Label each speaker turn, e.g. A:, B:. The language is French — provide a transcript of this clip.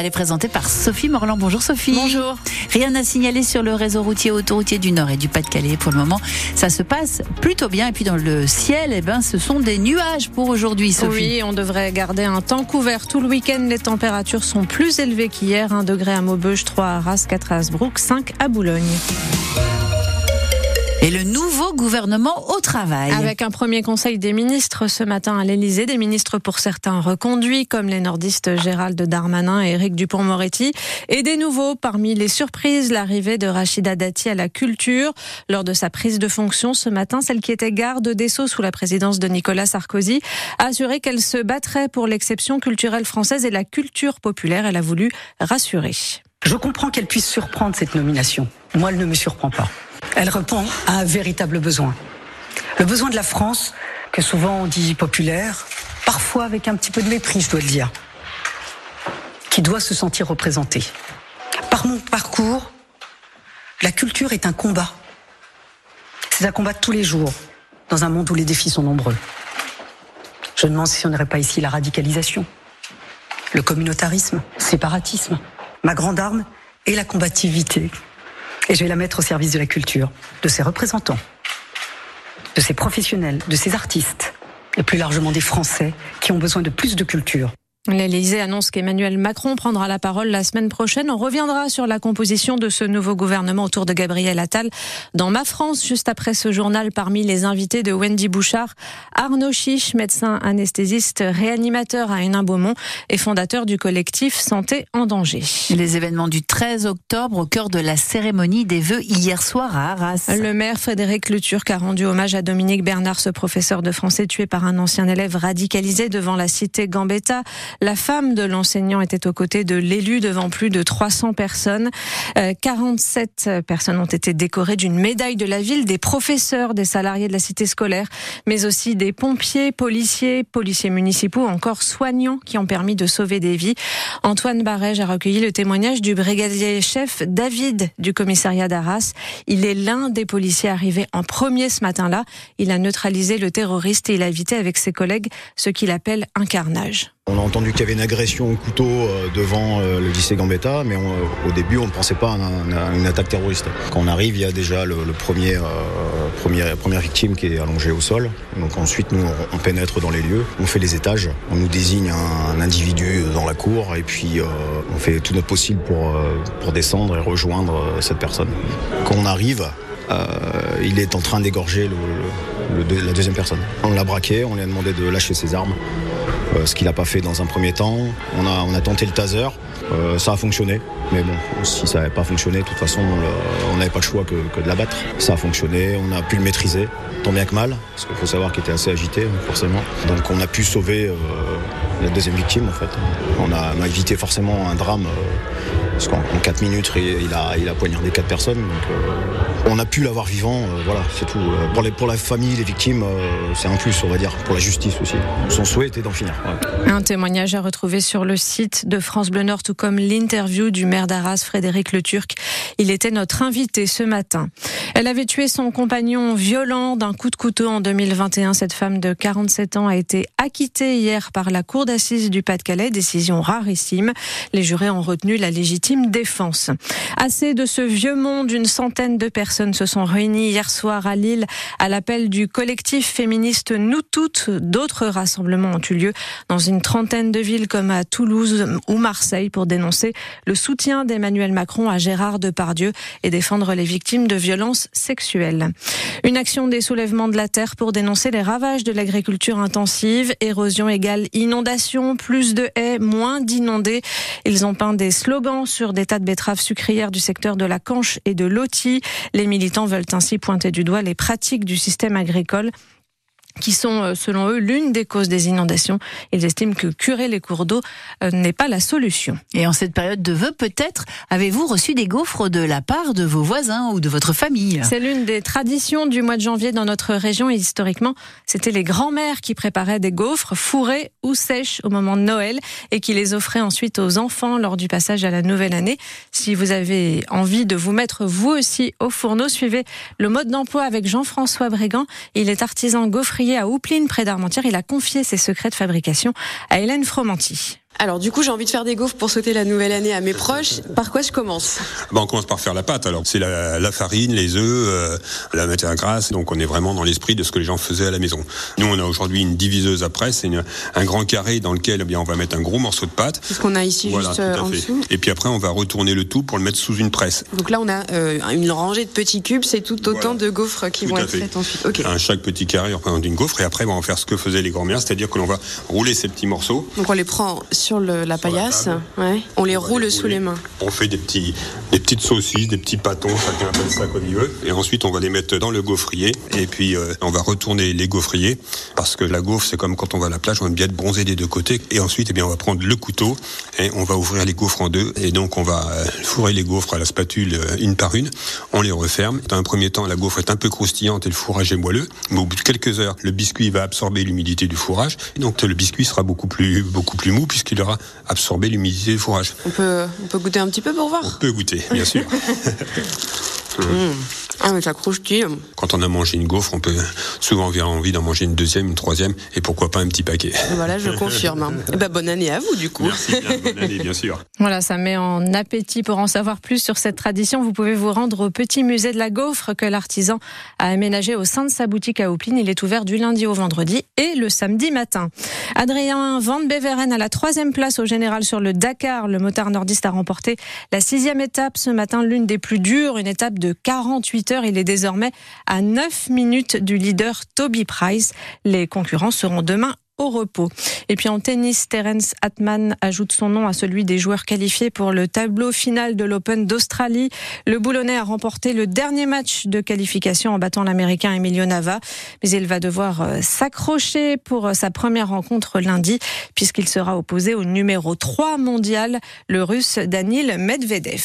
A: journal est présenté par Sophie Morland. Bonjour Sophie.
B: Bonjour.
A: Rien à signaler sur le réseau routier autoroutier du Nord et du Pas-de-Calais pour le moment. Ça se passe plutôt bien. Et puis dans le ciel, eh ben, ce sont des nuages pour aujourd'hui, Sophie.
B: Oui, on devrait garder un temps couvert tout le week-end. Les températures sont plus élevées qu'hier. 1 degré à Maubeuge, 3 à Arras, 4 à Asbrook, 5 à Boulogne.
A: Et le nouveau gouvernement au travail.
B: Avec un premier conseil des ministres ce matin à l'Elysée, des ministres pour certains reconduits, comme les nordistes Gérald Darmanin et Éric Dupont-Moretti, et des nouveaux parmi les surprises, l'arrivée de Rachida Dati à la culture lors de sa prise de fonction ce matin, celle qui était garde des Sceaux sous la présidence de Nicolas Sarkozy, a assuré qu'elle se battrait pour l'exception culturelle française et la culture populaire. Elle a voulu rassurer.
C: Je comprends qu'elle puisse surprendre cette nomination. Moi, elle ne me surprend pas. Elle répond à un véritable besoin. Le besoin de la France, que souvent on dit populaire, parfois avec un petit peu de mépris, je dois le dire, qui doit se sentir représentée. Par mon parcours, la culture est un combat. C'est un combat de tous les jours, dans un monde où les défis sont nombreux. Je me demande si on n'aurait pas ici la radicalisation, le communautarisme, le séparatisme. Ma grande arme est la combativité et je vais la mettre au service de la culture, de ses représentants, de ses professionnels, de ses artistes, et plus largement des Français qui ont besoin de plus de culture.
B: L'Élysée annonce qu'Emmanuel Macron prendra la parole la semaine prochaine. On reviendra sur la composition de ce nouveau gouvernement autour de Gabriel Attal dans Ma France, juste après ce journal. Parmi les invités de Wendy Bouchard, Arnaud Chiche, médecin anesthésiste, réanimateur à Hénin-Beaumont et fondateur du collectif Santé en danger.
A: Les événements du 13 octobre au cœur de la cérémonie des vœux hier soir à Arras.
B: Le maire Frédéric Leturc a rendu hommage à Dominique Bernard, ce professeur de français tué par un ancien élève radicalisé devant la cité Gambetta. La femme de l'enseignant était aux côtés de l'élu devant plus de 300 personnes. 47 euh, personnes ont été décorées d'une médaille de la ville, des professeurs, des salariés de la cité scolaire, mais aussi des pompiers, policiers, policiers municipaux, encore soignants qui ont permis de sauver des vies. Antoine Barège a recueilli le témoignage du brigadier chef David du commissariat d'Arras. Il est l'un des policiers arrivés en premier ce matin-là. Il a neutralisé le terroriste et il a évité avec ses collègues ce qu'il appelle un carnage.
D: On a entendu qu'il y avait une agression au couteau euh, devant euh, le lycée Gambetta, mais au début, on ne pensait pas à, une attaque terroriste. Quand on arrive, il y a déjà le, euh, première victime qui est allongée au sol. Ensuite, nous, on pénètre dans les lieux, on fait les étages, on nous désigne un, individu dans la cour, et puis on fait tout notre possible pour descendre et rejoindre cette personne. Quand on arrive, il est en train d'égorger la deuxième personne. On l'a braqué, on lui a demandé de lâcher ses armes. Euh, ce qu'il n'a pas fait dans un premier temps. On a, tenté le taser, euh, ça a fonctionné, mais bon, si ça n'avait pas fonctionné, de toute façon, on n'avait pas le choix que, de l'abattre. Ça a fonctionné, on a pu le maîtriser, tant bien que mal, parce qu'il faut savoir qu'il était assez agité, forcément. Donc on a pu sauver euh, la deuxième victime, en fait. On a, évité forcément un drame, parce qu'en 4 minutes, il a, poignardé 4 personnes. Donc, on a pu l'avoir vivant, euh, voilà, c'est tout. Euh, pour, la famille, les victimes, euh, c'est un plus, on va dire, pour la justice aussi. Son souhait était d'en finir.
B: Un témoignage à retrouver sur le site de France Bleu Nord, tout comme l'interview du maire d'Arras, Frédéric Le Turc. Il était notre invité ce matin. Elle avait tué son compagnon violent d'un coup de couteau en 2021. Cette femme de 47 ans a été acquittée hier par la cour d'assises du Pas-de-Calais, décision rarissime. Les jurés ont retenu la légitime défense. Assez de ce vieux monde, une centaine de personnes se sont réunies hier soir à Lille à l'appel du collectif féministe Nous Toutes. D'autres rassemblements ont eu lieu dans une trentaine de villes comme à Toulouse ou Marseille pour dénoncer le soutien d'Emmanuel Macron à Gérard Depardieu et défendre les victimes de violences sexuelles. Une action des soulèvements de la terre pour dénoncer les ravages de l'agriculture intensive, érosion égale inondation, plus de haies, moins d'inondés. Ils ont peint des slogans sur des tas de betteraves sucrières du secteur de la Canche et de Loti. Les militants veulent ainsi pointer du doigt les pratiques du système agricole qui sont, euh, selon eux, l'une des causes des inondations. Ils estiment que curer les cours d'eau euh, n'est pas la solution.
A: Et en cette période de vœux, peut-être, avez-vous reçu des gaufres de la part de vos voisins ou de votre famille?
B: C'est l'une des traditions du mois de janvier dans notre région. Et historiquement, c'était les grands-mères qui préparaient des gaufres fourrées ou sèches au moment de Noël et qui les offraient ensuite aux enfants lors du passage à la nouvelle année. Si vous avez envie de vous mettre vous aussi au fourneau, suivez le mode d'emploi avec Jean-François Brégant. Il est artisan gaufrier à Houpline, près d'Armentières. Il a confié ses secrets de fabrication à Hélène Fromanti.
E: Alors du coup, j'ai envie de faire des gaufres pour sauter la nouvelle année à mes proches. Par quoi je commence?
F: Bah, On commence par faire la pâte. Alors c'est la, farine, les œufs, euh, la matière grasse. Donc on est vraiment dans l'esprit de ce que les gens faisaient à la maison. Nous, on a aujourd'hui une diviseuse à presse. C'est un grand carré dans lequel eh bien, on va mettre un gros morceau de pâte.
E: C'est ce qu'on a ici juste euh, en dessous.
F: Et puis après, on va retourner le tout pour le mettre sous une presse.
E: Donc là, on a euh, une rangée de petits cubes. C'est tout autant de gaufres qui vont être faites ensuite.
F: Okay. Un, chaque petit carré représente une gaufre. Et après, on va faire ce que faisaient les grands-mères, c'est-à-dire que l'on va rouler ces petits morceaux.
E: Donc on les prend sur le, la paillasse Ouais. On les roule sous les mains.
F: On fait des petits, des petites saucisses, des petits pâtons, chacun appelle ça comme il veut. Et ensuite, on va les mettre dans le gaufrier. Et puis, euh, on va retourner les gaufriers parce que la gaufre, c'est comme quand on va à la plage, on aime bien être bronzé des deux côtés. Et ensuite, eh bien, on va prendre le couteau et on va ouvrir les gaufres en deux. Et donc, on va euh, fourrer les gaufres à la spatule euh, une par une. On les referme. Dans un premier temps, la gaufre est un peu croustillante et le fourrage est moelleux. Mais au bout de quelques heures, le biscuit va absorber l'humidité du fourrage. Et donc, le biscuit sera beaucoup plus, beaucoup plus mou puisqu'il aura absorbé l'humidité du fourrage.
E: On peut, on peut goûter un petit peu pour voir
F: On peut goûter, bien sûr.
E: Mmh. Ah, mais ça croustille.
F: Quand on a mangé une gaufre, on peut souvent avoir envie d'en manger une deuxième, une troisième, et pourquoi pas un petit paquet.
E: Voilà, je confirme. et eh ben, bonne année à vous, du coup.
F: Merci, bonne année, bien sûr.
B: Voilà, ça met en appétit. Pour en savoir plus sur cette tradition, vous pouvez vous rendre au petit musée de la gaufre que l'artisan a aménagé au sein de sa boutique à Opline. Il est ouvert du lundi au vendredi et le samedi matin. Adrien Van Beveren à la troisième place au général sur le Dakar. Le motard nordiste a remporté la sixième étape ce matin, l'une des plus dures, une étape de 48 il est désormais à 9 minutes du leader Toby Price. Les concurrents seront demain au repos. Et puis en tennis, Terence Atman ajoute son nom à celui des joueurs qualifiés pour le tableau final de l'Open d'Australie. Le Boulonnais a remporté le dernier match de qualification en battant l'Américain Emilio Nava, mais il va devoir euh, s'accrocher pour euh, sa première rencontre lundi puisqu'il sera opposé au numéro 3 mondial, le Russe Danil Medvedev.